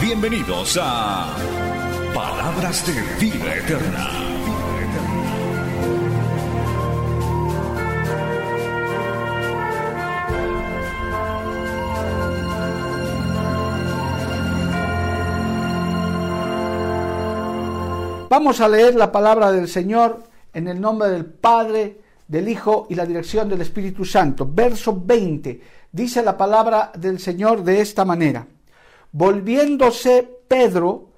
Bienvenidos a Palabras de Vida Eterna. Vamos a leer la palabra del Señor en el nombre del Padre, del Hijo y la dirección del Espíritu Santo. Verso 20. Dice la palabra del Señor de esta manera. Volviéndose Pedro,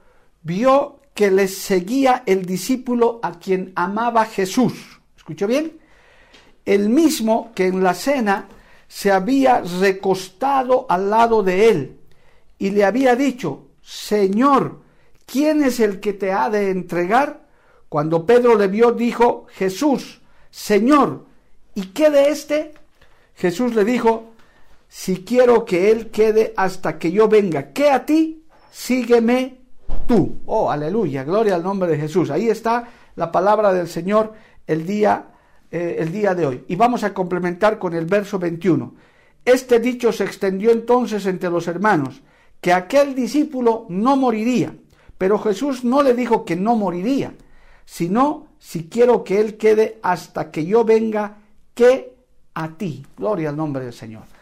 vio que le seguía el discípulo a quien amaba Jesús. ¿Escuchó bien? El mismo que en la cena se había recostado al lado de él y le había dicho, Señor, ¿quién es el que te ha de entregar? Cuando Pedro le vio, dijo, Jesús, Señor, ¿y qué de éste? Jesús le dijo, si quiero que él quede hasta que yo venga, ¿qué a ti? Sígueme tú. Oh, aleluya, gloria al nombre de Jesús. Ahí está la palabra del Señor el día, eh, el día de hoy. Y vamos a complementar con el verso 21. Este dicho se extendió entonces entre los hermanos, que aquel discípulo no moriría. Pero Jesús no le dijo que no moriría, sino si quiero que Él quede hasta que yo venga, que a ti. Gloria al nombre del Señor.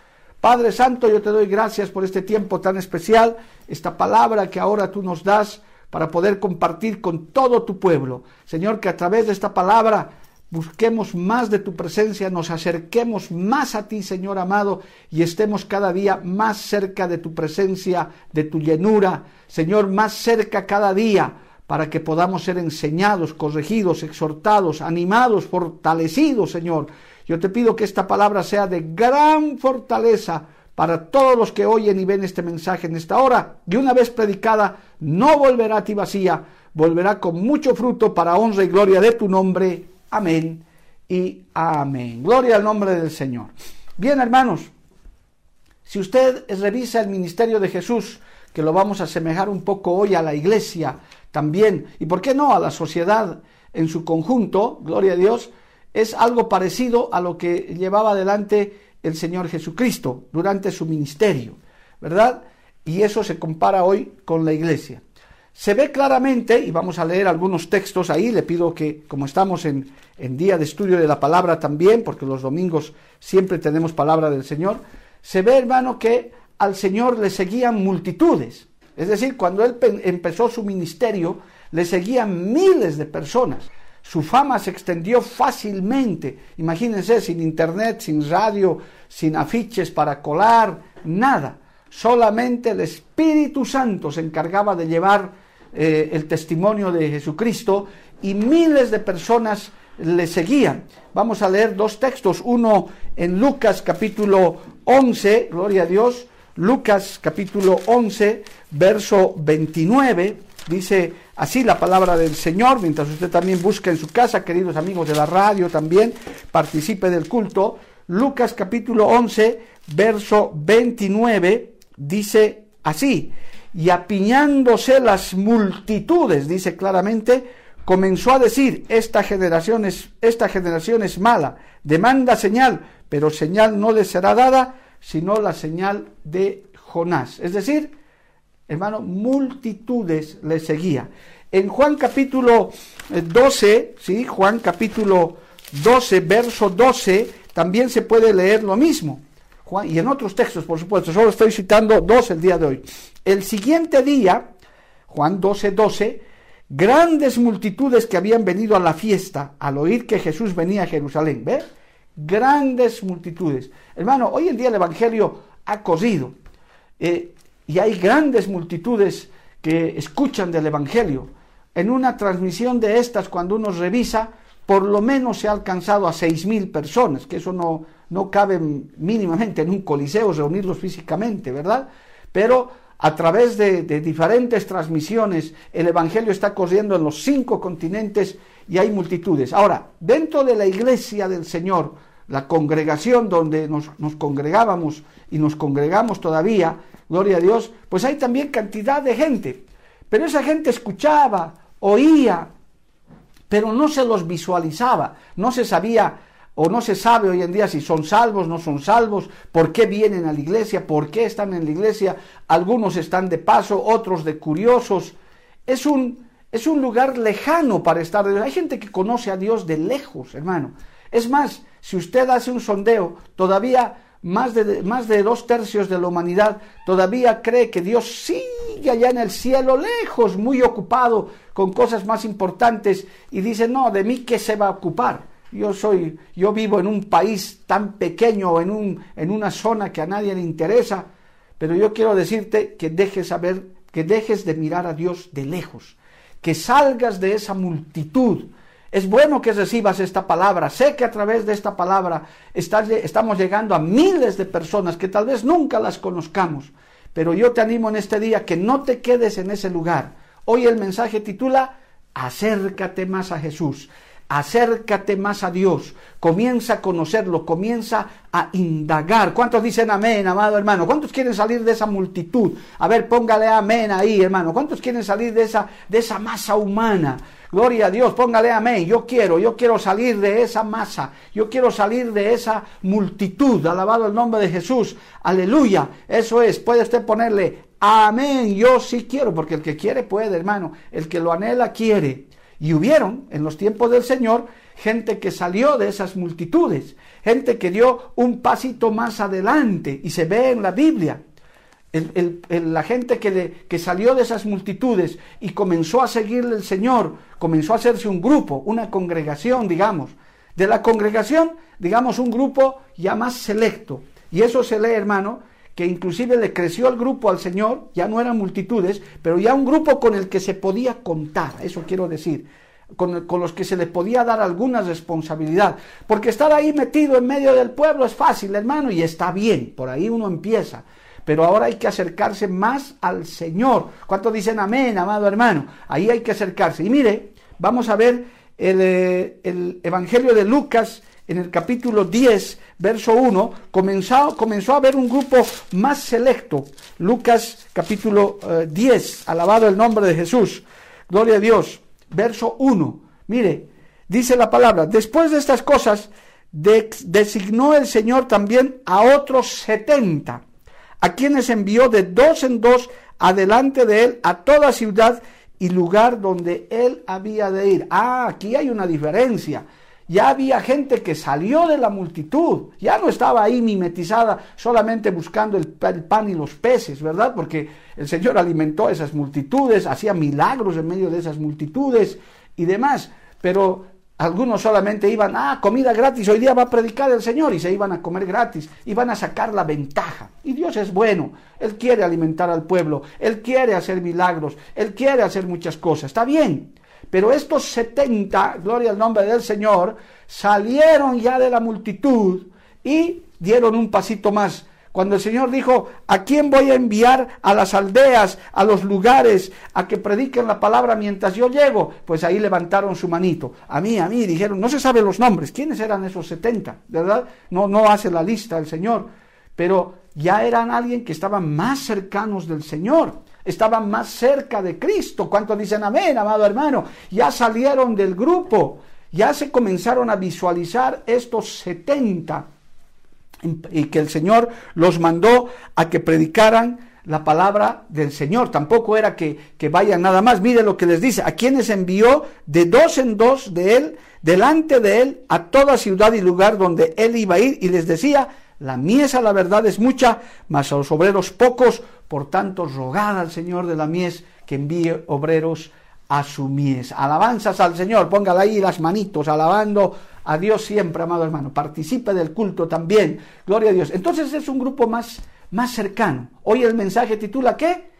Padre Santo, yo te doy gracias por este tiempo tan especial, esta palabra que ahora tú nos das para poder compartir con todo tu pueblo. Señor, que a través de esta palabra busquemos más de tu presencia, nos acerquemos más a ti, Señor amado, y estemos cada día más cerca de tu presencia, de tu llenura, Señor, más cerca cada día, para que podamos ser enseñados, corregidos, exhortados, animados, fortalecidos, Señor. Yo te pido que esta palabra sea de gran fortaleza para todos los que oyen y ven este mensaje en esta hora. Y una vez predicada, no volverá a ti vacía, volverá con mucho fruto para honra y gloria de tu nombre. Amén y amén. Gloria al nombre del Señor. Bien, hermanos, si usted revisa el ministerio de Jesús, que lo vamos a asemejar un poco hoy a la iglesia también, y por qué no a la sociedad en su conjunto, gloria a Dios, es algo parecido a lo que llevaba adelante el Señor Jesucristo durante su ministerio, ¿verdad? Y eso se compara hoy con la iglesia. Se ve claramente, y vamos a leer algunos textos ahí, le pido que, como estamos en, día de estudio de la palabra también, porque los domingos siempre tenemos palabra del Señor, se ve, hermano, que al Señor le seguían multitudes. Es decir, cuando él empezó su ministerio, le seguían miles de personas. Su fama se extendió fácilmente. Imagínense, sin internet, sin radio, sin afiches para colar, nada. Solamente el Espíritu Santo se encargaba de llevar eh, el testimonio de Jesucristo y miles de personas le seguían. Vamos a leer dos textos, uno en Lucas capítulo 11, gloria a Dios, Lucas capítulo 11, verso 29, dice así la palabra del Señor, mientras usted también busca en su casa, queridos amigos de la radio también, participe del culto. Lucas capítulo 11, verso 29, dice así, y apiñándose las multitudes, dice claramente, comenzó a decir, esta generación es, esta generación es mala, demanda señal, pero señal no le será dada, sino la señal de Jonás. Es decir, hermano, multitudes le seguía. En Juan capítulo 12, eh, ¿sí? Juan capítulo 12, verso 12, también se puede leer lo mismo y en otros textos, por supuesto, solo estoy citando dos el día de hoy. El siguiente día, Juan 12, 12, grandes multitudes que habían venido a la fiesta al oír que Jesús venía a Jerusalén, ¿ve? Grandes multitudes. Hermano, hoy en día el Evangelio ha corrido eh, y hay grandes multitudes que escuchan del Evangelio. En una transmisión de estas, cuando uno revisa, por lo menos se ha alcanzado a seis mil personas, que eso no, no cabe mínimamente en un coliseo reunirlos físicamente, ¿verdad? Pero a través de, diferentes transmisiones, el Evangelio está corriendo en los cinco continentes y hay multitudes. Ahora, dentro de la iglesia del Señor, la congregación donde nos, congregábamos y nos congregamos todavía, gloria a Dios, pues hay también cantidad de gente. Pero esa gente escuchaba, oía, pero no se los visualizaba, no se sabía o no se sabe hoy en día si son salvos, no son salvos, por qué vienen a la iglesia, por qué están en la iglesia, algunos están de paso, otros de curiosos. Es un, es un lugar lejano para estar. Hay gente que conoce a Dios de lejos, hermano. Es más, si usted hace un sondeo, todavía más de, más de dos tercios de la humanidad todavía cree que Dios sigue allá en el cielo, lejos, muy ocupado con cosas más importantes, y dice, no, de mí qué se va a ocupar yo soy, yo vivo en un país tan pequeño, en, un, en una zona que a nadie le interesa, pero yo quiero decirte que dejes saber, que dejes de mirar a Dios de lejos, que salgas de esa multitud. Es bueno que recibas esta palabra. Sé que a través de esta palabra estamos llegando a miles de personas que tal vez nunca las conozcamos. Pero yo te animo en este día que no te quedes en ese lugar. Hoy el mensaje titula Acércate más a Jesús acércate más a Dios, comienza a conocerlo, comienza a indagar. ¿Cuántos dicen amén, amado hermano? ¿Cuántos quieren salir de esa multitud? A ver, póngale amén ahí, hermano. ¿Cuántos quieren salir de esa, de esa masa humana? Gloria a Dios, póngale amén. Yo quiero, yo quiero salir de esa masa. Yo quiero salir de esa multitud. Alabado el nombre de Jesús. Aleluya. Eso es. Puede usted ponerle amén. Yo sí quiero, porque el que quiere puede, hermano. El que lo anhela quiere. Y hubieron en los tiempos del Señor gente que salió de esas multitudes, gente que dio un pasito más adelante y se ve en la Biblia. La gente que, le, que salió de esas multitudes y comenzó a seguirle el Señor, comenzó a hacerse un grupo, una congregación, digamos. De la congregación, digamos, un grupo ya más selecto. Y eso se lee, hermano, que inclusive le creció el grupo al Señor, ya no eran multitudes, pero ya un grupo con el que se podía contar, eso quiero decir, con, los que se le podía dar alguna responsabilidad, porque estar ahí metido en medio del pueblo es fácil, hermano, y está bien, por ahí uno empieza, pero ahora hay que acercarse más al Señor. ¿Cuántos dicen amén, amado hermano? Ahí hay que acercarse. Y mire, vamos a ver el, eh, el Evangelio de Lucas en el capítulo 10, verso 1, comenzó, comenzó a haber un grupo más selecto. Lucas capítulo 10, eh, alabado el nombre de Jesús. Gloria a Dios. Verso 1. Mire, dice la palabra, después de estas cosas, designó el Señor también a otros setenta, a quienes envió de dos en dos adelante de él a toda ciudad y lugar donde él había de ir. Ah, aquí hay una diferencia ya había gente que salió de la multitud, ya no estaba ahí mimetizada solamente buscando el, pan y los peces, ¿verdad? Porque el Señor alimentó a esas multitudes, hacía milagros en medio de esas multitudes y demás, pero algunos solamente iban, ah, comida gratis, hoy día va a predicar el Señor y se iban a comer gratis, iban a sacar la ventaja. Y Dios es bueno, Él quiere alimentar al pueblo, Él quiere hacer milagros, Él quiere hacer muchas cosas, está bien. Pero estos setenta, gloria al nombre del Señor, salieron ya de la multitud y dieron un pasito más. Cuando el Señor dijo, ¿a quién voy a enviar a las aldeas, a los lugares, a que prediquen la palabra mientras yo llego? Pues ahí levantaron su manito. A mí, a mí, dijeron, no se saben los nombres. ¿Quiénes eran esos setenta? ¿Verdad? No, no hace la lista el Señor. Pero ya eran alguien que estaban más cercanos del Señor estaban más cerca de Cristo. ¿Cuántos dicen amén, amado hermano? Ya salieron del grupo, ya se comenzaron a visualizar estos 70 y que el Señor los mandó a que predicaran la palabra del Señor. Tampoco era que, que, vayan nada más. Mire lo que les dice. A quienes envió de dos en dos de él, delante de él, a toda ciudad y lugar donde él iba a ir. Y les decía, la miesa, la verdad, es mucha, mas a los obreros pocos. Por tanto, rogad al Señor de la mies que envíe obreros a su mies. Alabanzas al Señor, póngale ahí las manitos, alabando a Dios siempre, amado hermano. Participe del culto también. Gloria a Dios. Entonces es un grupo más, más cercano. Hoy el mensaje titula ¿qué?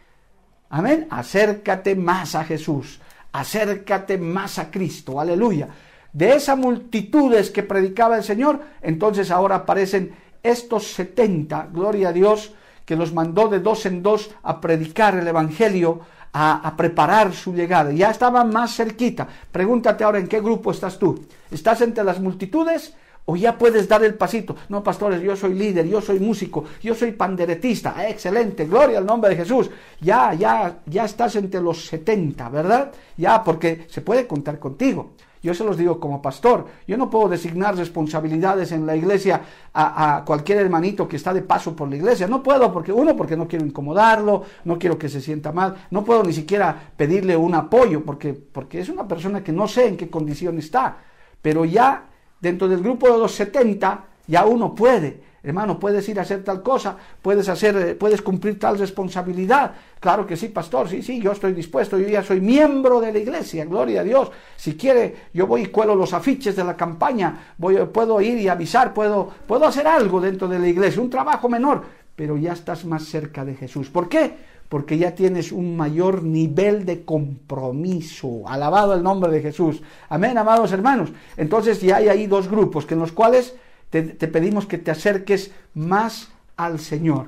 Amén. Acércate más a Jesús. Acércate más a Cristo. Aleluya. De esas multitudes que predicaba el Señor, entonces ahora aparecen estos 70, gloria a Dios, que los mandó de dos en dos a predicar el Evangelio, a, preparar su llegada. Ya estaban más cerquita. Pregúntate ahora en qué grupo estás tú. ¿Estás entre las multitudes? O ya puedes dar el pasito. No, pastores, yo soy líder, yo soy músico, yo soy panderetista. Ah, excelente, gloria al nombre de Jesús. Ya, ya, ya estás entre los 70, ¿verdad? Ya, porque se puede contar contigo. Yo se los digo como pastor. Yo no puedo designar responsabilidades en la iglesia a, cualquier hermanito que está de paso por la iglesia. No puedo, porque uno, porque no quiero incomodarlo, no quiero que se sienta mal. No puedo ni siquiera pedirle un apoyo, porque, porque es una persona que no sé en qué condición está. Pero ya dentro del grupo de los 70, ya uno puede hermano, puedes ir a hacer tal cosa, puedes hacer, eh, puedes cumplir tal responsabilidad. Claro que sí, pastor, sí, sí, yo estoy dispuesto, yo ya soy miembro de la iglesia, gloria a Dios. Si quiere, yo voy y cuelo los afiches de la campaña, voy, puedo ir y avisar, puedo, puedo hacer algo dentro de la iglesia, un trabajo menor, pero ya estás más cerca de Jesús. ¿Por qué? porque ya tienes un mayor nivel de compromiso. Alabado el nombre de Jesús. Amén, amados hermanos. Entonces ya hay ahí dos grupos que en los cuales te, pedimos que te acerques más al Señor.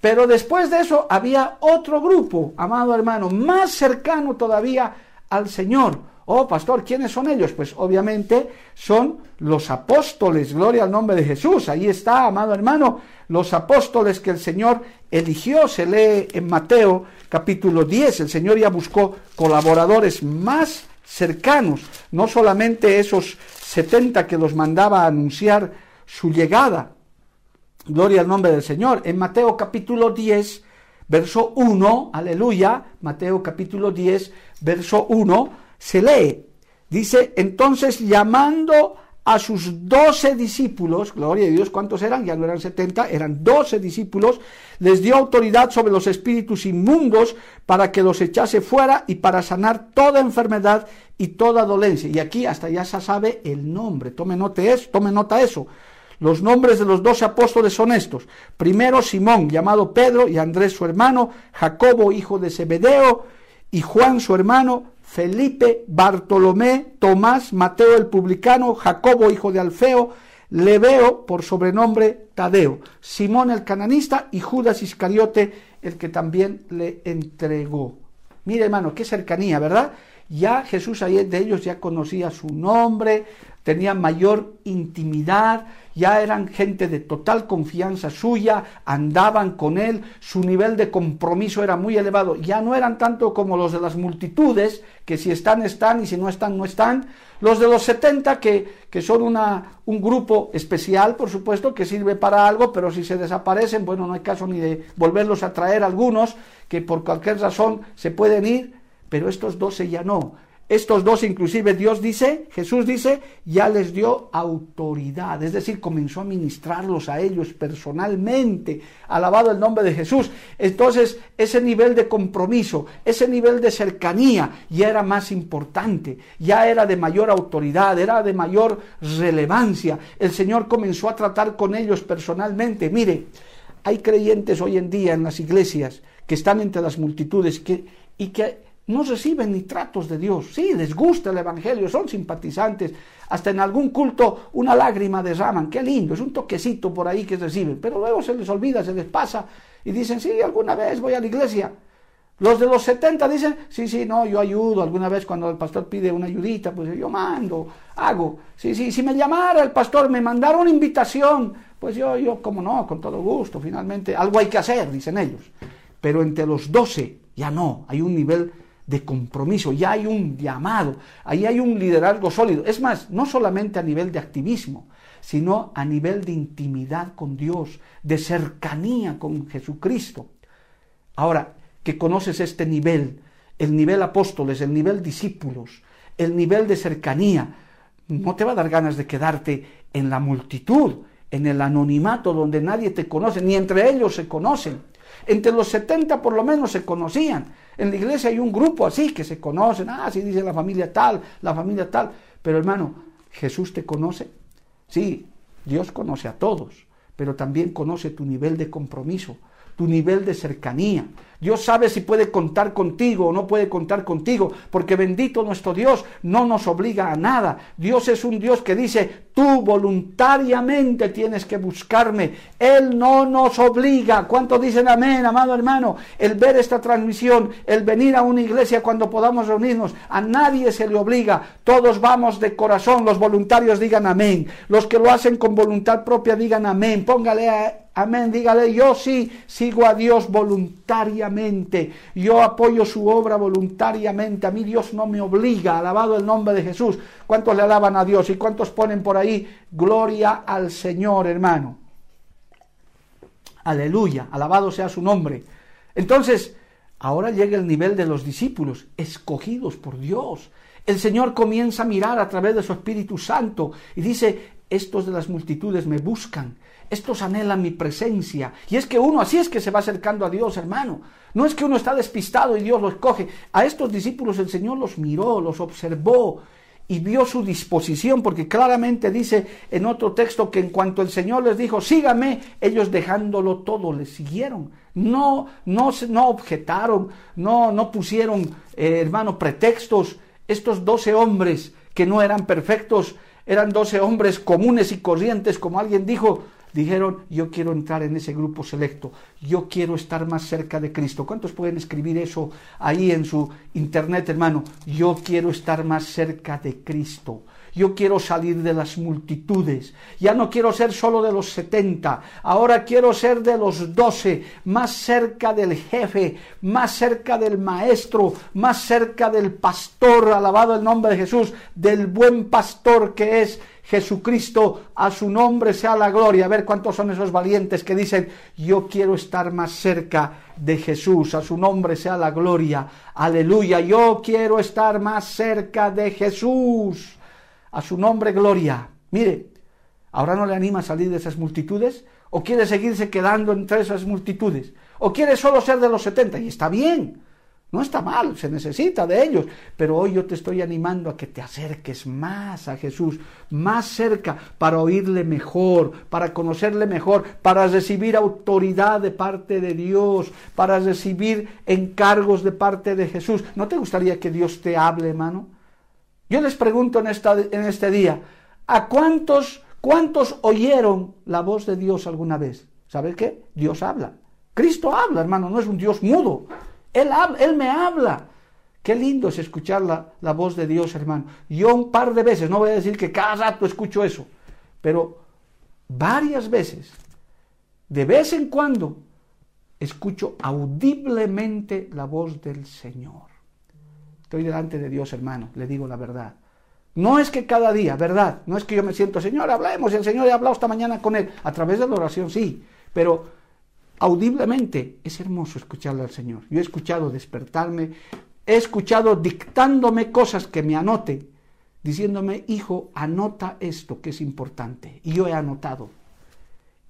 Pero después de eso había otro grupo, amado hermano, más cercano todavía al Señor. Oh, pastor, ¿quiénes son ellos? Pues obviamente son los apóstoles, gloria al nombre de Jesús. Ahí está, amado hermano, los apóstoles que el Señor eligió. Se lee en Mateo capítulo 10. El Señor ya buscó colaboradores más cercanos, no solamente esos 70 que los mandaba a anunciar su llegada. Gloria al nombre del Señor. En Mateo capítulo 10, verso 1, aleluya, Mateo capítulo 10, verso 1, se lee. Dice, entonces llamando a sus doce discípulos, gloria a Dios, ¿cuántos eran? Ya no eran setenta, eran doce discípulos, les dio autoridad sobre los espíritus inmundos para que los echase fuera y para sanar toda enfermedad y toda dolencia. Y aquí hasta ya se sabe el nombre, tome nota eso, tome nota eso. Los nombres de los doce apóstoles son estos. Primero Simón, llamado Pedro, y Andrés su hermano, Jacobo, hijo de Zebedeo, y Juan su hermano, Felipe, Bartolomé, Tomás, Mateo el publicano, Jacobo, hijo de Alfeo, Leveo, por sobrenombre Tadeo, Simón el cananista y Judas Iscariote, el que también le entregó. Mire hermano, qué cercanía, ¿verdad? Ya Jesús de ellos ya conocía su nombre, tenía mayor intimidad, ya eran gente de total confianza suya, andaban con él, su nivel de compromiso era muy elevado, ya no eran tanto como los de las multitudes, que si están, están y si no están, no están, los de los 70 que, que son una, un grupo especial, por supuesto, que sirve para algo, pero si se desaparecen, bueno, no hay caso ni de volverlos a traer algunos, que por cualquier razón se pueden ir, pero estos 12 ya no. Estos dos, inclusive Dios dice, Jesús dice, ya les dio autoridad, es decir, comenzó a ministrarlos a ellos personalmente, alabado el nombre de Jesús. Entonces, ese nivel de compromiso, ese nivel de cercanía ya era más importante, ya era de mayor autoridad, era de mayor relevancia. El Señor comenzó a tratar con ellos personalmente. Mire, hay creyentes hoy en día en las iglesias que están entre las multitudes y que no reciben ni tratos de Dios. Sí, les gusta el Evangelio, son simpatizantes, hasta en algún culto una lágrima derraman, qué lindo, es un toquecito por ahí que reciben, pero luego se les olvida, se les pasa y dicen, sí, alguna vez voy a la iglesia. Los de los 70 dicen, sí, sí, no, yo ayudo, alguna vez cuando el pastor pide una ayudita, pues yo mando, hago. Sí, sí, si me llamara el pastor, me mandara una invitación, pues yo, yo, como no, con todo gusto, finalmente, algo hay que hacer, dicen ellos. Pero entre los 12 ya no, hay un nivel de compromiso, ya hay un llamado, ahí hay un liderazgo sólido. Es más, no solamente a nivel de activismo, sino a nivel de intimidad con Dios, de cercanía con Jesucristo. Ahora, que conoces este nivel, el nivel apóstoles, el nivel discípulos, el nivel de cercanía, no te va a dar ganas de quedarte en la multitud, en el anonimato donde nadie te conoce, ni entre ellos se conocen. Entre los 70 por lo menos se conocían. En la iglesia hay un grupo así que se conocen. Ah, sí dice la familia tal, la familia tal. Pero hermano, ¿Jesús te conoce? Sí, Dios conoce a todos, pero también conoce tu nivel de compromiso, tu nivel de cercanía. Dios sabe si puede contar contigo o no puede contar contigo, porque bendito nuestro Dios no nos obliga a nada. Dios es un Dios que dice, tú voluntariamente tienes que buscarme. Él no nos obliga. ¿Cuántos dicen amén, amado hermano? El ver esta transmisión, el venir a una iglesia cuando podamos reunirnos, a nadie se le obliga. Todos vamos de corazón. Los voluntarios digan amén. Los que lo hacen con voluntad propia digan amén. Póngale a Amén, dígale, yo sí sigo a Dios voluntariamente, yo apoyo su obra voluntariamente, a mí Dios no me obliga, alabado el nombre de Jesús. ¿Cuántos le alaban a Dios y cuántos ponen por ahí gloria al Señor, hermano? Aleluya, alabado sea su nombre. Entonces, ahora llega el nivel de los discípulos, escogidos por Dios. El Señor comienza a mirar a través de su Espíritu Santo y dice, estos de las multitudes me buscan estos anhelan mi presencia. Y es que uno así es que se va acercando a Dios, hermano. No es que uno está despistado y Dios lo escoge. A estos discípulos el Señor los miró, los observó y vio su disposición, porque claramente dice en otro texto que en cuanto el Señor les dijo, sígame, ellos dejándolo todo, le siguieron. No, no, no objetaron, no, no pusieron, eh, hermano, pretextos. Estos doce hombres que no eran perfectos, eran doce hombres comunes y corrientes, como alguien dijo, dijeron, yo quiero entrar en ese grupo selecto, yo quiero estar más cerca de Cristo. ¿Cuántos pueden escribir eso ahí en su internet, hermano? Yo quiero estar más cerca de Cristo. Yo quiero salir de las multitudes. Ya no quiero ser solo de los setenta. Ahora quiero ser de los doce. Más cerca del jefe. Más cerca del maestro. Más cerca del pastor. Alabado el nombre de Jesús. Del buen pastor que es Jesucristo, a su nombre sea la gloria. A ver cuántos son esos valientes que dicen, yo quiero estar más cerca de Jesús, a su nombre sea la gloria. Aleluya, yo quiero estar más cerca de Jesús, a su nombre gloria. Mire, ¿ahora no le anima a salir de esas multitudes? ¿O quiere seguirse quedando entre esas multitudes? ¿O quiere solo ser de los setenta? Y está bien. No está mal, se necesita de ellos, pero hoy yo te estoy animando a que te acerques más a Jesús, más cerca, para oírle mejor, para conocerle mejor, para recibir autoridad de parte de Dios, para recibir encargos de parte de Jesús. ¿No te gustaría que Dios te hable, hermano? Yo les pregunto en, esta, en este día, ¿a cuántos, cuántos oyeron la voz de Dios alguna vez? ¿Sabes qué? Dios habla. Cristo habla, hermano, no es un Dios mudo. Él, él me habla. Qué lindo es escuchar la, voz de Dios, hermano. Yo un par de veces, no voy a decir que cada rato escucho eso, pero varias veces, de vez en cuando, escucho audiblemente la voz del Señor. Estoy delante de Dios, hermano, le digo la verdad. No es que cada día, ¿verdad? No es que yo me siento, Señor, hablemos, el Señor ha hablado esta mañana con Él, a través de la oración, sí, pero audiblemente. Es hermoso escucharle al Señor. Yo he escuchado despertarme, he escuchado dictándome cosas que me anote, diciéndome, hijo, anota esto que es importante. Y yo he anotado.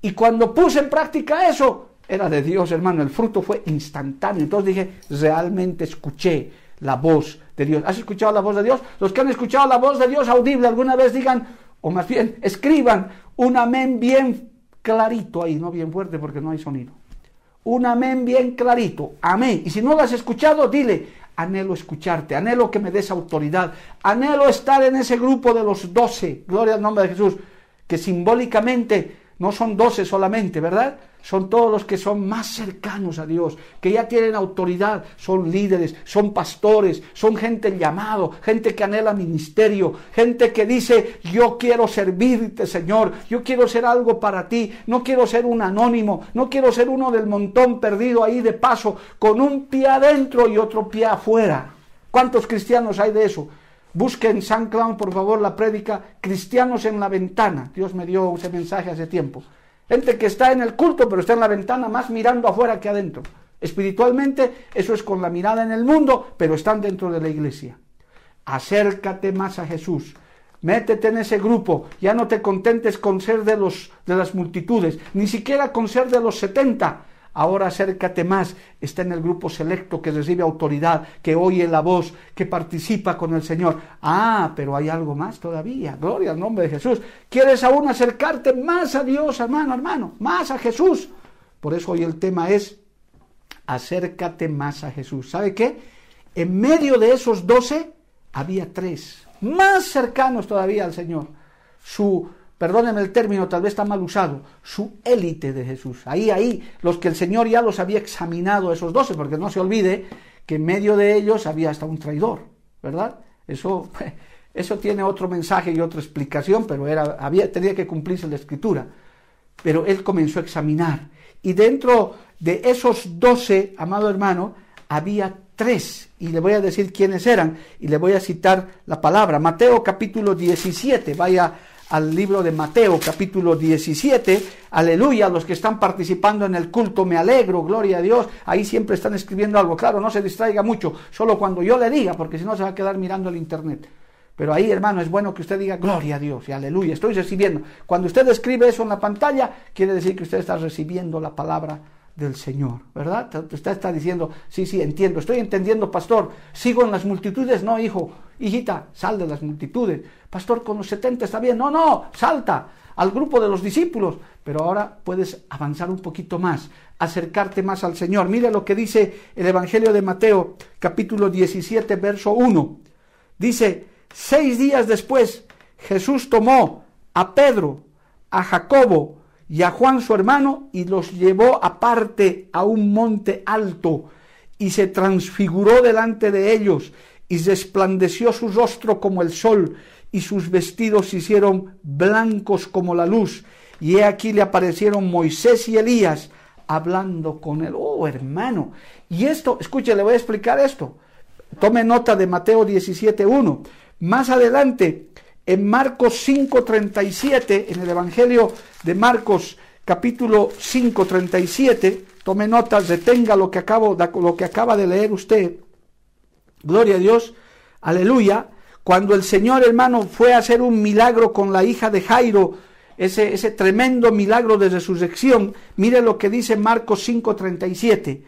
Y cuando puse en práctica eso, era de Dios, hermano. El fruto fue instantáneo. Entonces dije, realmente escuché la voz de Dios. ¿Has escuchado la voz de Dios? Los que han escuchado la voz de Dios audible alguna vez digan, o más bien, escriban un amén bien clarito ahí, no bien fuerte porque no hay sonido. Un amén bien clarito, amén. Y si no lo has escuchado, dile, anhelo escucharte, anhelo que me des autoridad, anhelo estar en ese grupo de los doce, gloria al nombre de Jesús, que simbólicamente no son doce solamente, ¿verdad? Son todos los que son más cercanos a Dios, que ya tienen autoridad, son líderes, son pastores, son gente llamado, gente que anhela ministerio, gente que dice, yo quiero servirte, Señor, yo quiero ser algo para ti, no quiero ser un anónimo, no quiero ser uno del montón perdido ahí de paso, con un pie adentro y otro pie afuera. ¿Cuántos cristianos hay de eso? Busquen San Clown, por favor, la prédica Cristianos en la ventana. Dios me dio ese mensaje hace tiempo. Gente que está en el culto, pero está en la ventana más mirando afuera que adentro. Espiritualmente, eso es con la mirada en el mundo, pero están dentro de la iglesia. Acércate más a Jesús. Métete en ese grupo. Ya no te contentes con ser de, los, de las multitudes, ni siquiera con ser de los setenta Ahora acércate más, está en el grupo selecto que recibe autoridad, que oye la voz, que participa con el Señor. Ah, pero hay algo más todavía. Gloria al nombre de Jesús. ¿Quieres aún acercarte más a Dios, hermano, hermano? Más a Jesús. Por eso hoy el tema es acércate más a Jesús. ¿Sabe qué? En medio de esos doce había tres, más cercanos todavía al Señor. Su, perdónenme el término, tal vez está mal usado, su élite de Jesús. Ahí, ahí, los que el Señor ya los había examinado, esos doce, porque no se olvide que en medio de ellos había hasta un traidor, ¿verdad? Eso, eso tiene otro mensaje y otra explicación, pero era, había, tenía que cumplirse la escritura. Pero él comenzó a examinar. Y dentro de esos doce, amado hermano, había tres. Y le voy a decir quiénes eran. Y le voy a citar la palabra. Mateo capítulo 17. Vaya al libro de Mateo capítulo 17. Aleluya, los que están participando en el culto, me alegro, gloria a Dios. Ahí siempre están escribiendo algo. Claro, no se distraiga mucho, solo cuando yo le diga, porque si no se va a quedar mirando el internet. Pero ahí, hermano, es bueno que usted diga gloria a Dios y aleluya, estoy recibiendo. Cuando usted escribe eso en la pantalla, quiere decir que usted está recibiendo la palabra del Señor, ¿verdad? Usted está diciendo, sí, sí, entiendo, estoy entendiendo, pastor, sigo en las multitudes, no, hijo, hijita, sal de las multitudes. Pastor, con los 70 está bien, no, no, salta al grupo de los discípulos, pero ahora puedes avanzar un poquito más, acercarte más al Señor. Mire lo que dice el Evangelio de Mateo, capítulo 17, verso 1. Dice, Seis días después, Jesús tomó a Pedro, a Jacobo y a Juan su hermano y los llevó aparte a un monte alto y se transfiguró delante de ellos y resplandeció su rostro como el sol y sus vestidos se hicieron blancos como la luz. Y he aquí le aparecieron Moisés y Elías hablando con él. Oh, hermano. Y esto, escuche, le voy a explicar esto. Tome nota de Mateo 17.1. Más adelante, en Marcos 5:37, en el Evangelio de Marcos capítulo 5:37, tome notas, detenga lo que, acabo, lo que acaba de leer usted. Gloria a Dios, aleluya. Cuando el Señor hermano fue a hacer un milagro con la hija de Jairo, ese, ese tremendo milagro de resurrección, mire lo que dice Marcos 5:37.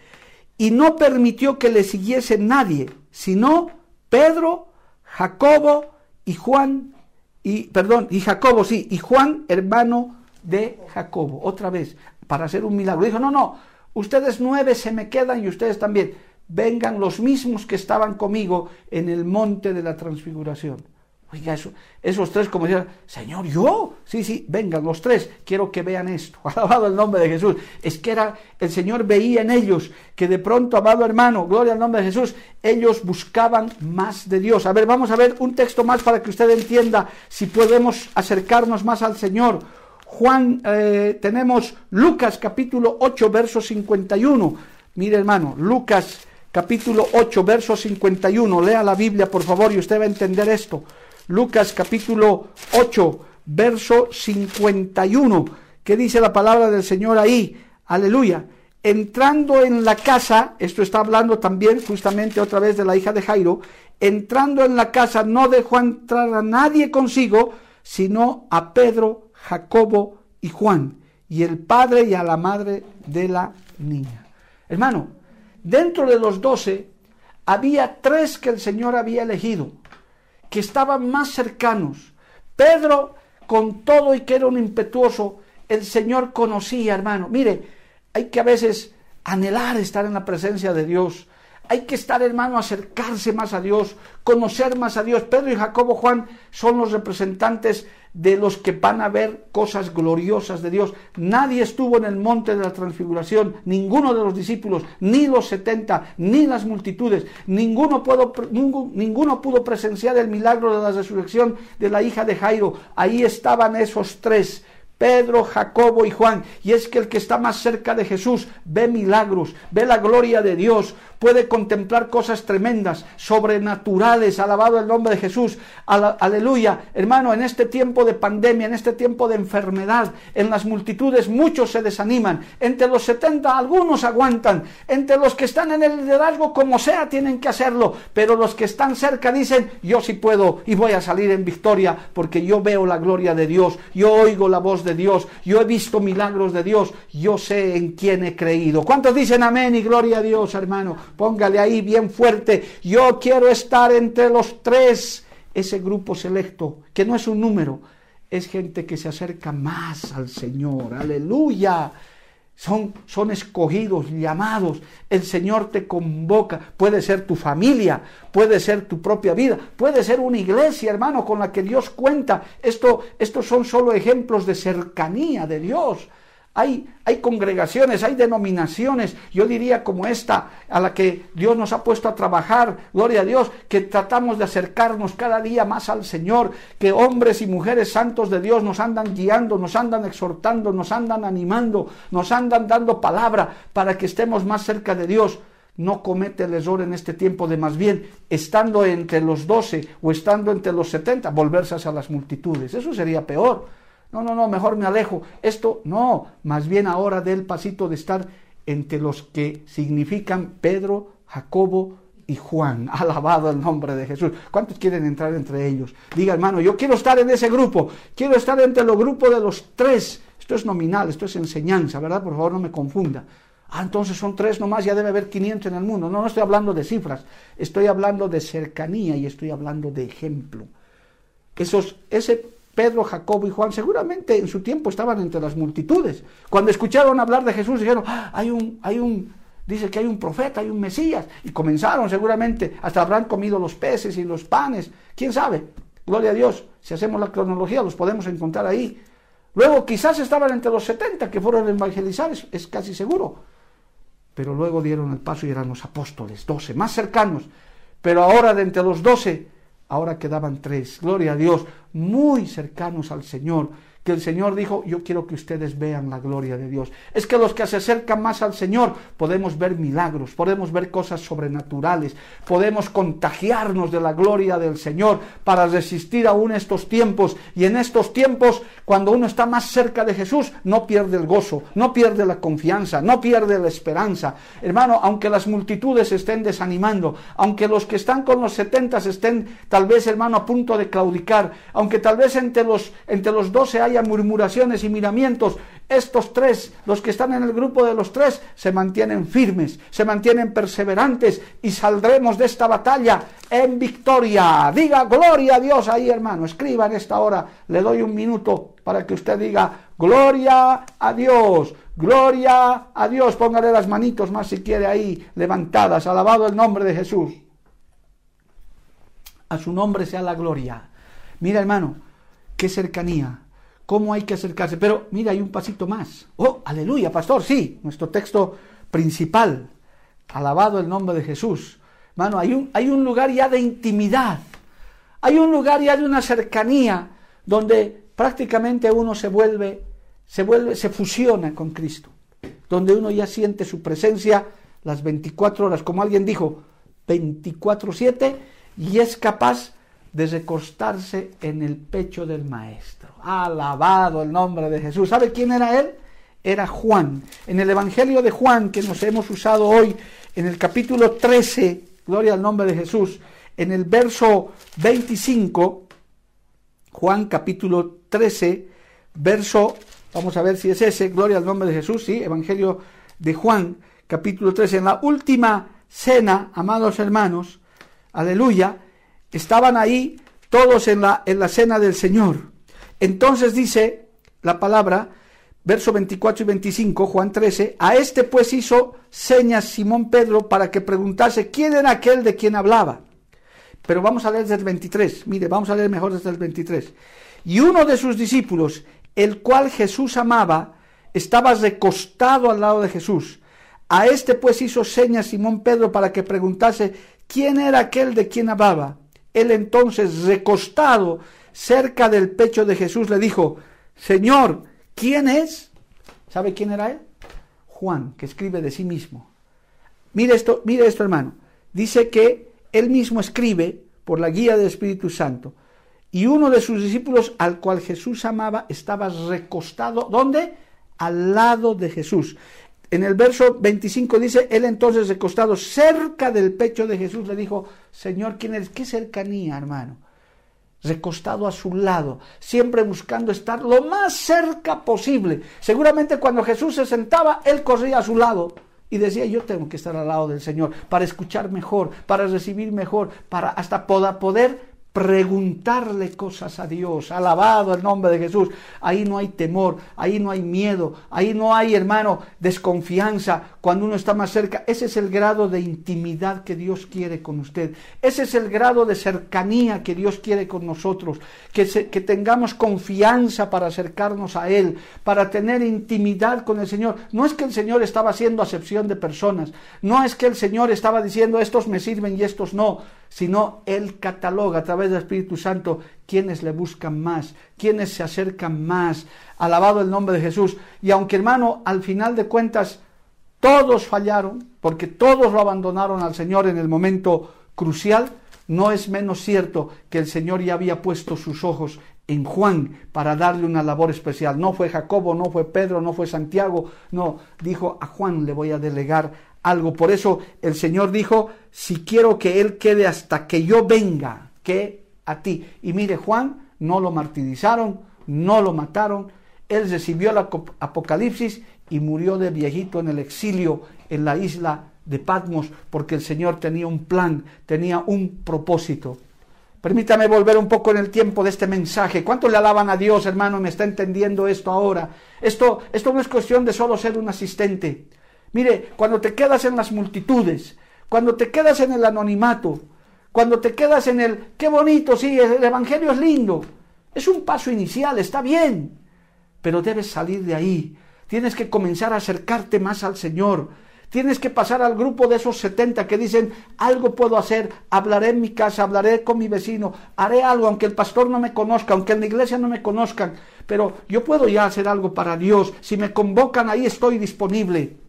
Y no permitió que le siguiese nadie, sino Pedro, Jacobo y Juan, y perdón, y Jacobo, sí, y Juan, hermano de Jacobo, otra vez, para hacer un milagro. Dijo, no, no, ustedes nueve se me quedan y ustedes también. Vengan los mismos que estaban conmigo en el monte de la transfiguración. Oiga, eso, esos tres como decían, Señor, ¿yo? Sí, sí, vengan los tres, quiero que vean esto. Alabado el nombre de Jesús. Es que era, el Señor veía en ellos que de pronto, amado hermano, gloria al nombre de Jesús, ellos buscaban más de Dios. A ver, vamos a ver un texto más para que usted entienda si podemos acercarnos más al Señor. Juan, eh, tenemos Lucas capítulo 8, verso 51. Mire hermano, Lucas capítulo 8, verso 51. Lea la Biblia, por favor, y usted va a entender esto. Lucas capítulo 8, verso 51, que dice la palabra del Señor ahí, aleluya. Entrando en la casa, esto está hablando también justamente otra vez de la hija de Jairo, entrando en la casa no dejó entrar a nadie consigo, sino a Pedro, Jacobo y Juan, y el padre y a la madre de la niña. Hermano, dentro de los doce había tres que el Señor había elegido que estaban más cercanos. Pedro, con todo y que era un impetuoso, el Señor conocía, hermano. Mire, hay que a veces anhelar estar en la presencia de Dios. Hay que estar, hermano, acercarse más a Dios, conocer más a Dios. Pedro y Jacobo Juan son los representantes de los que van a ver cosas gloriosas de Dios. Nadie estuvo en el monte de la transfiguración, ninguno de los discípulos, ni los setenta, ni las multitudes, ninguno pudo, ninguno pudo presenciar el milagro de la resurrección de la hija de Jairo. Ahí estaban esos tres Pedro, Jacobo y Juan. Y es que el que está más cerca de Jesús ve milagros, ve la gloria de Dios, puede contemplar cosas tremendas, sobrenaturales. Alabado el nombre de Jesús. Aleluya. Hermano, en este tiempo de pandemia, en este tiempo de enfermedad, en las multitudes muchos se desaniman. Entre los 70 algunos aguantan. Entre los que están en el liderazgo, como sea, tienen que hacerlo. Pero los que están cerca dicen, yo sí puedo y voy a salir en victoria porque yo veo la gloria de Dios, yo oigo la voz Dios, yo he visto milagros de Dios, yo sé en quién he creído. ¿Cuántos dicen amén y gloria a Dios, hermano? Póngale ahí bien fuerte, yo quiero estar entre los tres, ese grupo selecto, que no es un número, es gente que se acerca más al Señor, aleluya. Son, son escogidos, llamados. El Señor te convoca. Puede ser tu familia, puede ser tu propia vida, puede ser una iglesia, hermano, con la que Dios cuenta. Esto, estos son solo ejemplos de cercanía de Dios. Hay, congregaciones, hay denominaciones, yo diría como esta, a la que Dios nos ha puesto a trabajar, gloria a Dios, que tratamos de acercarnos cada día más al Señor, que hombres y mujeres santos de Dios nos andan guiando, nos andan exhortando, nos andan animando, nos andan dando palabra para que estemos más cerca de Dios. No comete el error en este tiempo de más bien, estando entre los doce o estando entre los setenta, volverse hacia las multitudes. Eso sería peor no, no, no, mejor me alejo. Esto no, más bien ahora del pasito de estar entre los que significan Pedro, Jacobo y Juan. Alabado el nombre de Jesús. ¿Cuántos quieren entrar entre ellos? Diga, hermano, yo quiero estar en ese grupo. Quiero estar entre los grupos de los tres. Esto es nominal, esto es enseñanza, ¿verdad? Por favor, no me confunda. Ah, entonces son tres nomás, ya debe haber 500 en el mundo. No, no estoy hablando de cifras, estoy hablando de cercanía y estoy hablando de ejemplo. Esos, ese Pedro, Jacobo y Juan seguramente en su tiempo estaban entre las multitudes. Cuando escucharon hablar de Jesús dijeron, ah, hay un, hay un, dice que hay un profeta, hay un Mesías. Y comenzaron seguramente, hasta habrán comido los peces y los panes. ¿Quién sabe? Gloria a Dios. Si hacemos la cronología los podemos encontrar ahí. Luego quizás estaban entre los 70 que fueron evangelizados, es casi seguro. Pero luego dieron el paso y eran los apóstoles, 12, más cercanos. Pero ahora de entre los 12 Ahora quedaban tres, gloria a Dios, muy cercanos al Señor, que el Señor dijo, yo quiero que ustedes vean la gloria de Dios. Es que los que se acercan más al Señor podemos ver milagros, podemos ver cosas sobrenaturales, podemos contagiarnos de la gloria del Señor para resistir aún estos tiempos. Y en estos tiempos, cuando uno está más cerca de Jesús, no pierde el gozo, no pierde la confianza, no pierde la esperanza. Hermano, aunque las multitudes estén desanimando, aunque los que están con los setentas estén tal vez, hermano, a punto de claudicar, aunque tal vez entre los, entre los doce haya murmuraciones y miramientos, estos tres, los que están en el grupo de los tres, se mantienen firmes, se mantienen perseverantes y saldremos de esta batalla en victoria. Diga gloria a Dios ahí, hermano. Escriba en esta hora. Le doy un minuto para que usted diga gloria a Dios. Gloria a Dios. Póngale las manitos más si quiere ahí levantadas. Alabado el nombre de Jesús. A su nombre sea la gloria. Mira, hermano, qué cercanía cómo hay que acercarse. Pero mira, hay un pasito más. Oh, aleluya, pastor, sí, nuestro texto principal. Alabado el nombre de Jesús. Mano, hay un, hay un lugar ya de intimidad. Hay un lugar ya de una cercanía donde prácticamente uno se vuelve, se vuelve, se fusiona con Cristo. Donde uno ya siente su presencia las 24 horas, como alguien dijo, 24-7 y es capaz de recostarse en el pecho del maestro. Alabado el nombre de Jesús. ¿Sabe quién era él? Era Juan. En el Evangelio de Juan, que nos hemos usado hoy, en el capítulo 13, gloria al nombre de Jesús, en el verso 25, Juan capítulo 13, verso, vamos a ver si es ese, gloria al nombre de Jesús, sí, Evangelio de Juan, capítulo 13, en la última cena, amados hermanos, aleluya, estaban ahí todos en la, en la cena del Señor. Entonces dice la palabra, verso 24 y 25, Juan 13, a este pues hizo señas Simón Pedro para que preguntase quién era aquel de quien hablaba. Pero vamos a leer desde el 23, mire, vamos a leer mejor desde el 23. Y uno de sus discípulos, el cual Jesús amaba, estaba recostado al lado de Jesús. A este pues hizo señas Simón Pedro para que preguntase quién era aquel de quien hablaba. Él entonces, recostado cerca del pecho de Jesús, le dijo, Señor, ¿quién es? ¿Sabe quién era él? Juan, que escribe de sí mismo. Mire esto, mire esto, hermano. Dice que él mismo escribe por la guía del Espíritu Santo. Y uno de sus discípulos, al cual Jesús amaba, estaba recostado, ¿dónde? Al lado de Jesús. En el verso 25 dice, él entonces recostado cerca del pecho de Jesús le dijo, Señor, ¿quién eres? Qué cercanía, hermano. Recostado a su lado, siempre buscando estar lo más cerca posible. Seguramente cuando Jesús se sentaba, él corría a su lado y decía, yo tengo que estar al lado del Señor para escuchar mejor, para recibir mejor, para hasta poder preguntarle cosas a Dios, alabado el nombre de Jesús. Ahí no hay temor, ahí no hay miedo, ahí no hay, hermano, desconfianza cuando uno está más cerca. Ese es el grado de intimidad que Dios quiere con usted. Ese es el grado de cercanía que Dios quiere con nosotros. Que, tengamos confianza para acercarnos a Él, para tener intimidad con el Señor. No es que el Señor estaba haciendo acepción de personas, no es que el Señor estaba diciendo estos me sirven y estos no sino Él cataloga a través del Espíritu Santo quienes le buscan más, quienes se acercan más. Alabado el nombre de Jesús. Y aunque hermano, al final de cuentas, todos fallaron, porque todos lo abandonaron al Señor en el momento crucial, no es menos cierto que el Señor ya había puesto sus ojos en Juan para darle una labor especial. No fue Jacobo, no fue Pedro, no fue Santiago, no, dijo a Juan le voy a delegar algo. Por eso el Señor dijo, si quiero que Él quede hasta que yo venga, que a ti. Y mire, Juan no lo martirizaron, no lo mataron, él recibió el apocalipsis y murió de viejito en el exilio en la isla de Patmos, porque el Señor tenía un plan, tenía un propósito. Permítame volver un poco en el tiempo de este mensaje. ¿Cuánto le alaban a Dios, hermano? ¿Me está entendiendo esto ahora? Esto, esto no es cuestión de solo ser un asistente. Mire, cuando te quedas en las multitudes, cuando te quedas en el anonimato, cuando te quedas en el, qué bonito, sí, el Evangelio es lindo, es un paso inicial, está bien, pero debes salir de ahí, tienes que comenzar a acercarte más al Señor, tienes que pasar al grupo de esos 70 que dicen, algo puedo hacer, hablaré en mi casa, hablaré con mi vecino, haré algo, aunque el pastor no me conozca, aunque en la iglesia no me conozcan, pero yo puedo ya hacer algo para Dios, si me convocan ahí estoy disponible.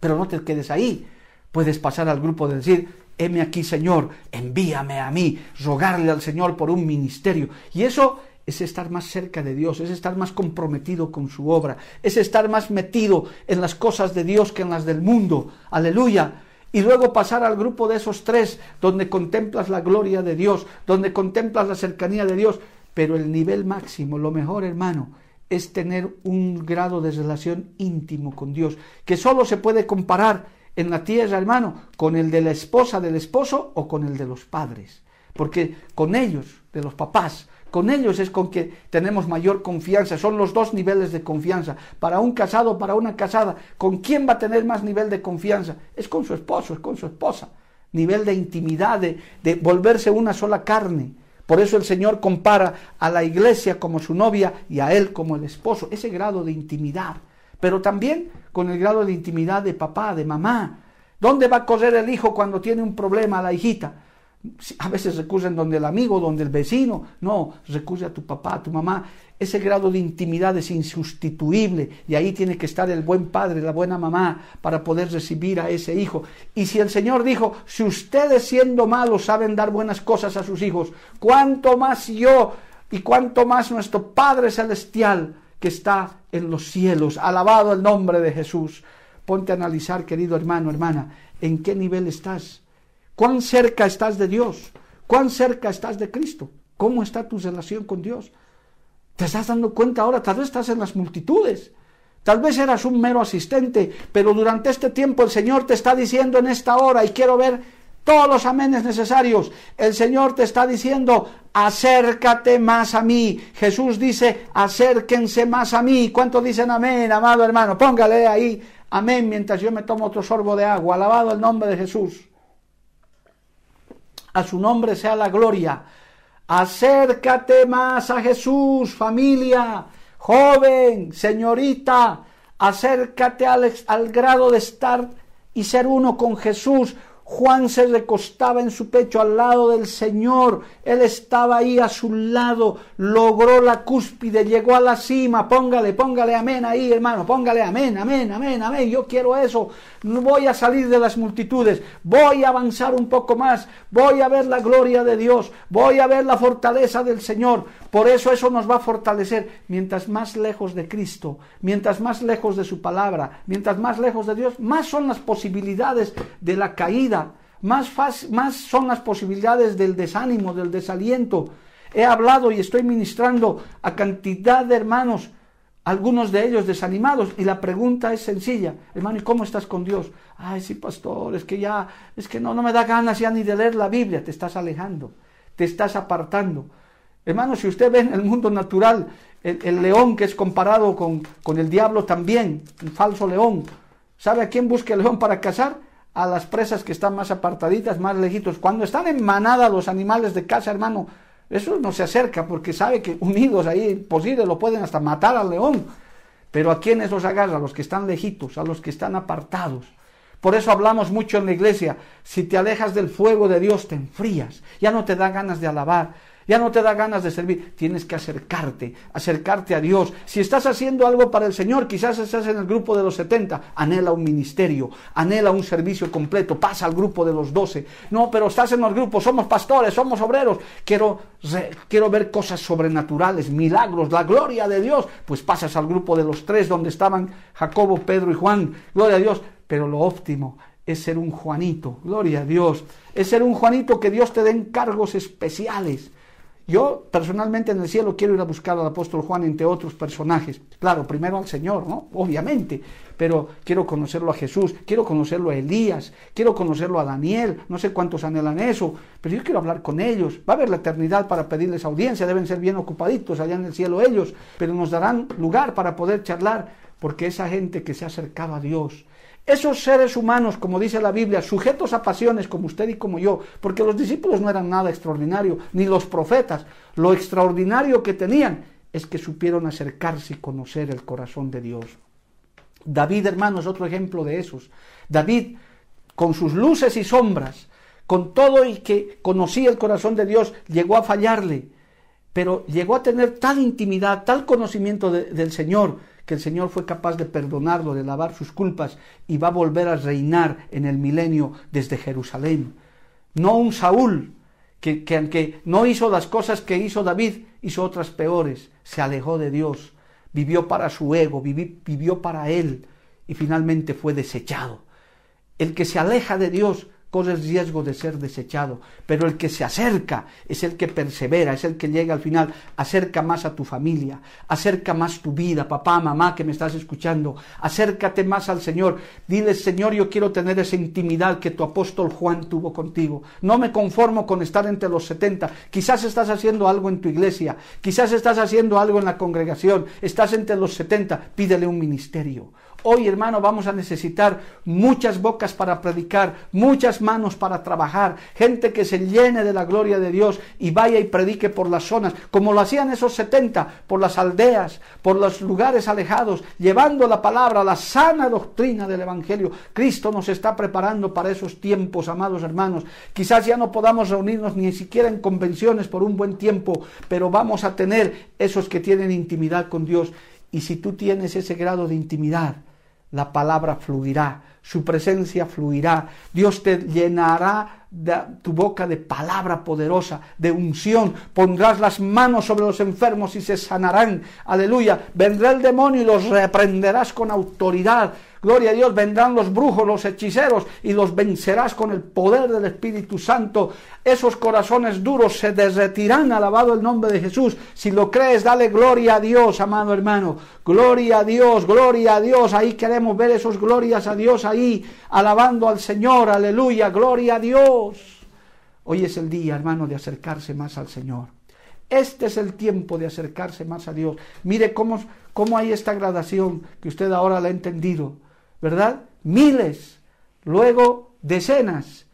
Pero no te quedes ahí. Puedes pasar al grupo de decir, heme aquí Señor, envíame a mí, rogarle al Señor por un ministerio. Y eso es estar más cerca de Dios, es estar más comprometido con su obra, es estar más metido en las cosas de Dios que en las del mundo. Aleluya. Y luego pasar al grupo de esos tres, donde contemplas la gloria de Dios, donde contemplas la cercanía de Dios. Pero el nivel máximo, lo mejor hermano, es tener un grado de relación íntimo con Dios, que solo se puede comparar en la tierra, hermano, con el de la esposa del esposo o con el de los padres. Porque con ellos, de los papás, con ellos es con que tenemos mayor confianza. Son los dos niveles de confianza. Para un casado, para una casada, ¿con quién va a tener más nivel de confianza? Es con su esposo, es con su esposa. Nivel de intimidad, de, de volverse una sola carne. Por eso el Señor compara a la iglesia como su novia y a Él como el esposo, ese grado de intimidad. Pero también con el grado de intimidad de papá, de mamá. ¿Dónde va a correr el hijo cuando tiene un problema la hijita? A veces recurren donde el amigo, donde el vecino. No, recurre a tu papá, a tu mamá. Ese grado de intimidad es insustituible y ahí tiene que estar el buen padre, la buena mamá para poder recibir a ese hijo. Y si el Señor dijo, si ustedes siendo malos saben dar buenas cosas a sus hijos, cuánto más yo y cuánto más nuestro Padre Celestial que está en los cielos. Alabado el nombre de Jesús. Ponte a analizar, querido hermano, hermana, en qué nivel estás. ¿Cuán cerca estás de Dios? ¿Cuán cerca estás de Cristo? ¿Cómo está tu relación con Dios? ¿Te estás dando cuenta ahora? Tal vez estás en las multitudes. Tal vez eras un mero asistente, pero durante este tiempo el Señor te está diciendo en esta hora, y quiero ver todos los amenes necesarios, el Señor te está diciendo, acércate más a mí. Jesús dice, acérquense más a mí. ¿Cuántos dicen amén, amado hermano? Póngale ahí, amén, mientras yo me tomo otro sorbo de agua. Alabado el nombre de Jesús. A su nombre sea la gloria. Acércate más a Jesús, familia, joven, señorita. Acércate al, grado de estar y ser uno con Jesús, Juan se recostaba en su pecho al lado del Señor. Él estaba ahí a su lado, logró la cúspide, llegó a la cima. Póngale, póngale amén ahí, hermano. Póngale amén, amén, amén, amén. Yo quiero eso. Voy a salir de las multitudes. Voy a avanzar un poco más. Voy a ver la gloria de Dios. Voy a ver la fortaleza del Señor. Por eso eso nos va a fortalecer. Mientras más lejos de Cristo, mientras más lejos de su palabra, mientras más lejos de Dios, más son las posibilidades de la caída más, son las posibilidades del desánimo, del desaliento. He hablado y estoy ministrando a cantidad de hermanos, algunos de ellos desanimados, y la pregunta es sencilla, hermano, ¿y cómo estás con Dios? Ay, sí, pastor, es que ya, es que no, no me da ganas ya ni de leer la Biblia, te estás alejando te estás apartando. Hermano, si usted ve en el mundo natural el, león que es comparado con, con, el diablo también, un falso león, ¿sabe a quién busca el león para cazar? A las presas que están más apartaditas, más lejitos. Cuando están en manada los animales de caza, hermano, eso no se acerca porque sabe que unidos ahí, imposible, lo pueden hasta matar al león. Pero ¿a quiénes los agarra? A los que están lejitos, a los que están apartados. Por eso hablamos mucho en la iglesia, si te alejas del fuego de Dios te enfrías, ya no te da ganas de alabar, ya no te da ganas de servir, tienes que acercarte, acercarte a Dios. Si estás haciendo algo para el Señor, quizás estás en el grupo de los 70, anhela un ministerio, anhela un servicio completo, pasa al grupo de los 12. No, pero estás en los grupos, somos pastores, somos obreros, quiero, quiero ver cosas sobrenaturales, milagros, la gloria de Dios. Pues pasas al grupo de los tres donde estaban Jacobo, Pedro y Juan, gloria a Dios. Pero lo óptimo es ser un Juanito, gloria a Dios, es ser un Juanito que Dios te dé encargos especiales yo personalmente en el cielo quiero ir a buscar al apóstol Juan entre otros personajes. Claro, primero al Señor, ¿no? Obviamente, pero quiero conocerlo a Jesús, quiero conocerlo a Elías, quiero conocerlo a Daniel, no sé cuántos anhelan eso, pero yo quiero hablar con ellos. Va a haber la eternidad para pedirles audiencia, deben ser bien ocupaditos allá en el cielo ellos, pero nos darán lugar para poder charlar, porque esa gente que se ha acercado a Dios, esos seres humanos, como dice la Biblia, sujetos a pasiones como usted y como yo, porque los discípulos no eran nada extraordinario, ni los profetas, lo extraordinario que tenían es que supieron acercarse y conocer el corazón de Dios. David, hermano, es otro ejemplo de esos. David, con sus luces y sombras, con todo y que conocía el corazón de Dios, llegó a fallarle, pero llegó a tener tal intimidad, tal conocimiento del Señor, que el Señor fue capaz de perdonarlo, de lavar sus culpas y va a volver a reinar en el milenio desde Jerusalén. No un Saúl, que, que, aunque no hizo las cosas que hizo David, hizo otras peores, se alejó de Dios, vivió para su ego, vivió para él y finalmente fue desechado. El que se aleja de Dios corre el riesgo de ser desechado. Pero el que se acerca es el que persevera, es el que llega al final, acerca más a tu familia, acerca más tu vida, papá, mamá que me estás escuchando, acércate más al Señor. Dile, Señor, yo quiero tener esa intimidad que tu apóstol Juan tuvo contigo. No me conformo con estar entre los 70. Quizás estás haciendo algo en tu iglesia, quizás estás haciendo algo en la congregación, estás entre los 70, pídele un ministerio. Hoy, hermano, vamos a necesitar muchas bocas para predicar, muchas manos para trabajar, gente que se llene de la gloria de Dios y vaya y predique por las zonas, como lo hacían esos 70, por las aldeas, por los lugares alejados, llevando la palabra, la sana doctrina del Evangelio. Cristo nos está preparando para esos tiempos, amados hermanos. Quizás ya no podamos reunirnos ni siquiera en convenciones por un buen tiempo, pero vamos a tener esos que tienen intimidad con Dios. Y si tú tienes ese grado de intimidad, la palabra fluirá, su presencia fluirá, Dios te llenará de tu boca de palabra poderosa, de unción, pondrás las manos sobre los enfermos y se sanarán, aleluya, vendrá el demonio y los reprenderás con autoridad, Gloria a Dios, vendrán los brujos, los hechiceros y los vencerás con el poder del Espíritu Santo. Esos corazones duros se derretirán, alabado el nombre de Jesús. Si lo crees, dale gloria a Dios, amado hermano. Gloria a Dios, gloria a Dios. Ahí queremos ver esos glorias a Dios ahí, alabando al Señor, aleluya, gloria a Dios. Hoy es el día, hermano, de acercarse más al Señor. Este es el tiempo de acercarse más a Dios. Mire cómo, cómo hay esta gradación que usted ahora la ha entendido. ¿Verdad? Miles, luego decenas,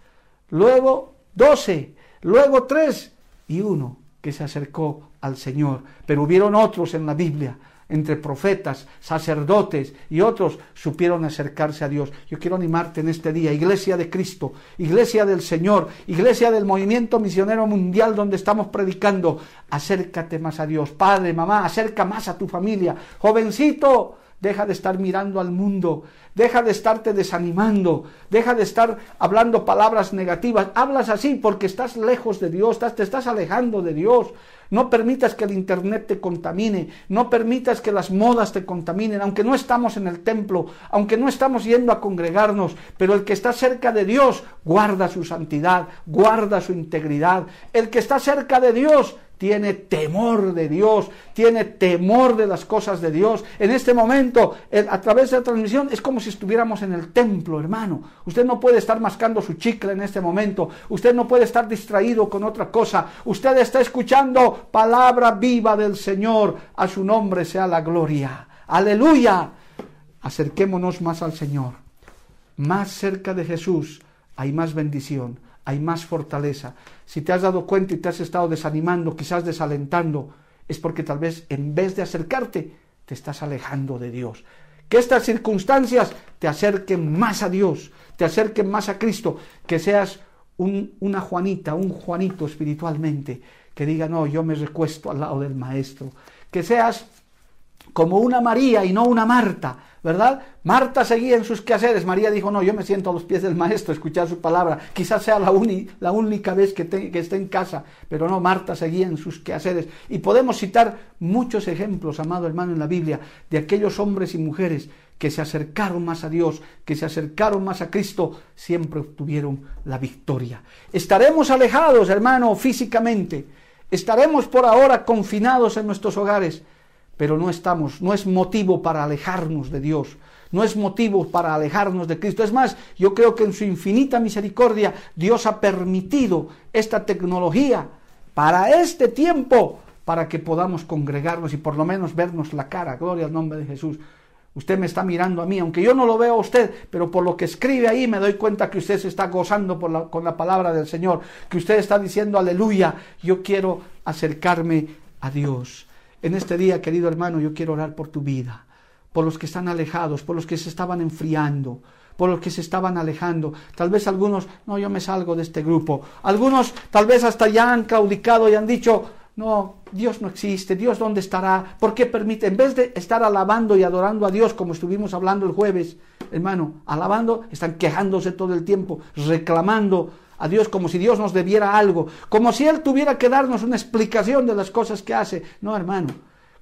luego doce, luego tres y uno que se acercó al Señor. Pero hubieron otros en la Biblia, entre profetas, sacerdotes y otros supieron acercarse a Dios. Yo quiero animarte en este día, iglesia de Cristo, iglesia del Señor, iglesia del movimiento misionero mundial donde estamos predicando. Acércate más a Dios, padre, mamá, acerca más a tu familia. Jovencito, deja de estar mirando al mundo, deja de estarte desanimando, deja de estar hablando palabras negativas. Hablas así porque estás lejos de Dios, te estás alejando de Dios. No permitas que el Internet te contamine, no permitas que las modas te contaminen, aunque no estamos en el templo, aunque no estamos yendo a congregarnos, pero el que está cerca de Dios guarda su santidad, guarda su integridad. El que está cerca de Dios tiene temor de Dios, tiene temor de las cosas de Dios. En este momento, a través de la transmisión, es como si estuviéramos en el templo, hermano. Usted no puede estar mascando su chicle en este momento. Usted no puede estar distraído con otra cosa. Usted está escuchando palabra viva del Señor. A su nombre sea la gloria. Aleluya. Acerquémonos más al Señor. Más cerca de Jesús hay más bendición hay más fortaleza. Si te has dado cuenta y te has estado desanimando, quizás desalentando, es porque tal vez en vez de acercarte, te estás alejando de Dios. Que estas circunstancias te acerquen más a Dios, te acerquen más a Cristo, que seas una Juanita, un Juanito espiritualmente, que diga, no, yo me recuesto al lado del Maestro. Que seas como una María y no una Marta, ¿verdad? Marta seguía en sus quehaceres, María dijo, no, yo me siento a los pies del maestro, escuchar su palabra, quizás sea la, la única vez que, que esté en casa, pero no, Marta seguía en sus quehaceres. Y podemos citar muchos ejemplos, amado hermano, en la Biblia, de aquellos hombres y mujeres que se acercaron más a Dios, que se acercaron más a Cristo, siempre obtuvieron la victoria. Estaremos alejados, hermano, físicamente, estaremos por ahora confinados en nuestros hogares, pero no estamos, no es motivo para alejarnos de Dios, no es motivo para alejarnos de Cristo. Es más, yo creo que en su infinita misericordia Dios ha permitido esta tecnología para este tiempo, para que podamos congregarnos y por lo menos vernos la cara. Gloria al nombre de Jesús. Usted me está mirando a mí, aunque yo no lo veo a usted, pero por lo que escribe ahí me doy cuenta que usted se está gozando con la palabra del Señor, que usted está diciendo aleluya, yo quiero acercarme a Dios. En este día, querido hermano, yo quiero orar por tu vida, por los que están alejados, por los que se estaban enfriando, por los que se estaban alejando. Tal vez algunos, no, yo me salgo de este grupo. Algunos tal vez hasta ya han claudicado y han dicho, no, Dios no existe, Dios dónde estará, ¿por qué permite? En vez de estar alabando y adorando a Dios como estuvimos hablando el jueves, hermano, alabando, están quejándose todo el tiempo, reclamando a Dios como si Dios nos debiera algo, como si Él tuviera que darnos una explicación de las cosas que hace. No, hermano,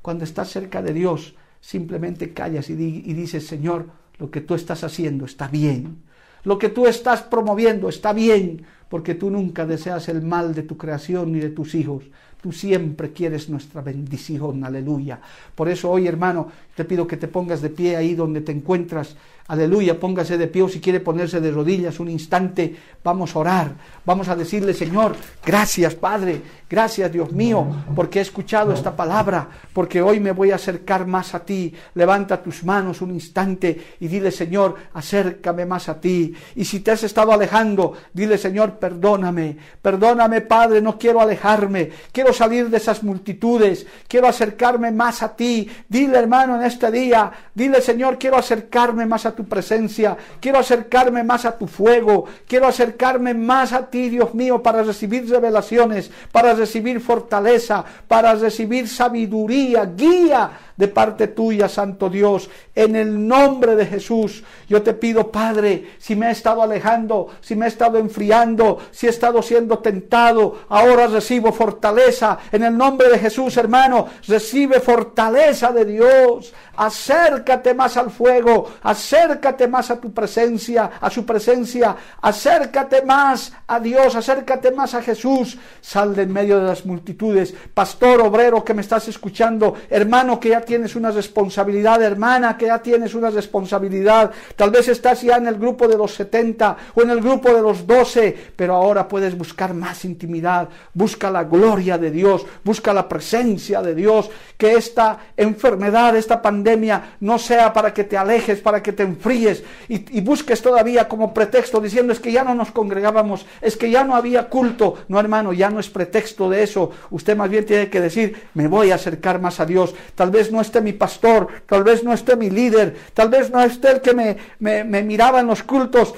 cuando estás cerca de Dios, simplemente callas y, y dices, Señor, lo que tú estás haciendo está bien. Lo que tú estás promoviendo está bien, porque tú nunca deseas el mal de tu creación ni de tus hijos. Tú siempre quieres nuestra bendición, aleluya. Por eso hoy, hermano, te pido que te pongas de pie ahí donde te encuentras Aleluya, póngase de pie o si quiere ponerse de rodillas un instante, vamos a orar, vamos a decirle, Señor, gracias Padre, gracias Dios mío, porque he escuchado esta palabra, porque hoy me voy a acercar más a ti. Levanta tus manos un instante y dile, Señor, acércame más a ti. Y si te has estado alejando, dile, Señor, perdóname, perdóname Padre, no quiero alejarme, quiero salir de esas multitudes, quiero acercarme más a ti. Dile, hermano, en este día, dile, Señor, quiero acercarme más a tu presencia, quiero acercarme más a tu fuego, quiero acercarme más a ti, Dios mío, para recibir revelaciones, para recibir fortaleza, para recibir sabiduría, guía de parte tuya, Santo Dios. En el nombre de Jesús, yo te pido, Padre, si me he estado alejando, si me he estado enfriando, si he estado siendo tentado, ahora recibo fortaleza. En el nombre de Jesús, hermano, recibe fortaleza de Dios. Acércate más al fuego, acércate más a tu presencia, a su presencia, acércate más a Dios, acércate más a Jesús. Sal de en medio de las multitudes. Pastor, obrero que me estás escuchando, hermano que ya tienes una responsabilidad, hermana, que ya tienes una responsabilidad. Tal vez estás ya en el grupo de los 70 o en el grupo de los 12, pero ahora puedes buscar más intimidad. Busca la gloria de Dios, busca la presencia de Dios. Que esta enfermedad, esta pandemia, no sea para que te alejes, para que te enfríes y, busques todavía como pretexto diciendo es que ya no nos congregábamos, es que ya no había culto. No, hermano, ya no es pretexto de eso. Usted más bien tiene que decir, me voy a acercar más a Dios. Tal vez no esté mi pastor, tal vez no esté mi líder, tal vez no esté el que me, me, miraba en los cultos,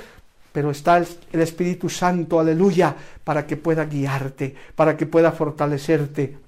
pero está el, el, Espíritu Santo, aleluya, para que pueda guiarte, para que pueda fortalecerte.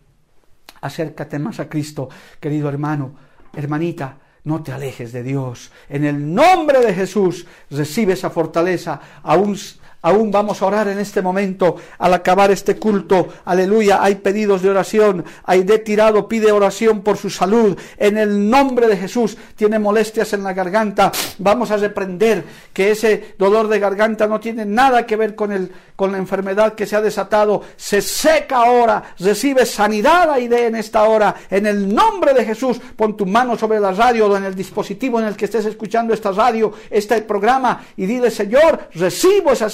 Acércate más a Cristo, querido hermano, hermanita, no te alejes de Dios. En el nombre de Jesús recibe esa fortaleza, aún Aún vamos a orar en este momento al acabar este culto. Aleluya. Hay pedidos de oración. de Tirado pide oración por su salud. En el nombre de Jesús tiene molestias en la garganta. Vamos a reprender que ese dolor de garganta no tiene nada que ver con, el, con la enfermedad que se ha desatado. Se seca ahora. Recibe sanidad Aide en esta hora. En el nombre de Jesús, pon tu mano sobre la radio o en el dispositivo en el que estés escuchando esta radio, este programa y dile, Señor, recibo esa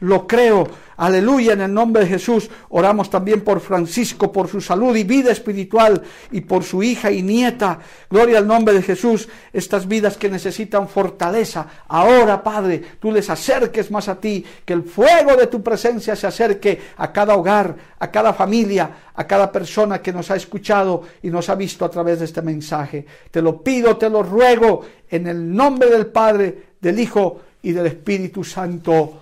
lo creo. Aleluya, en el nombre de Jesús. Oramos también por Francisco, por su salud y vida espiritual y por su hija y nieta. Gloria al nombre de Jesús. Estas vidas que necesitan fortaleza. Ahora, Padre, tú les acerques más a ti. Que el fuego de tu presencia se acerque a cada hogar, a cada familia, a cada persona que nos ha escuchado y nos ha visto a través de este mensaje. Te lo pido, te lo ruego, en el nombre del Padre, del Hijo y del Espíritu Santo.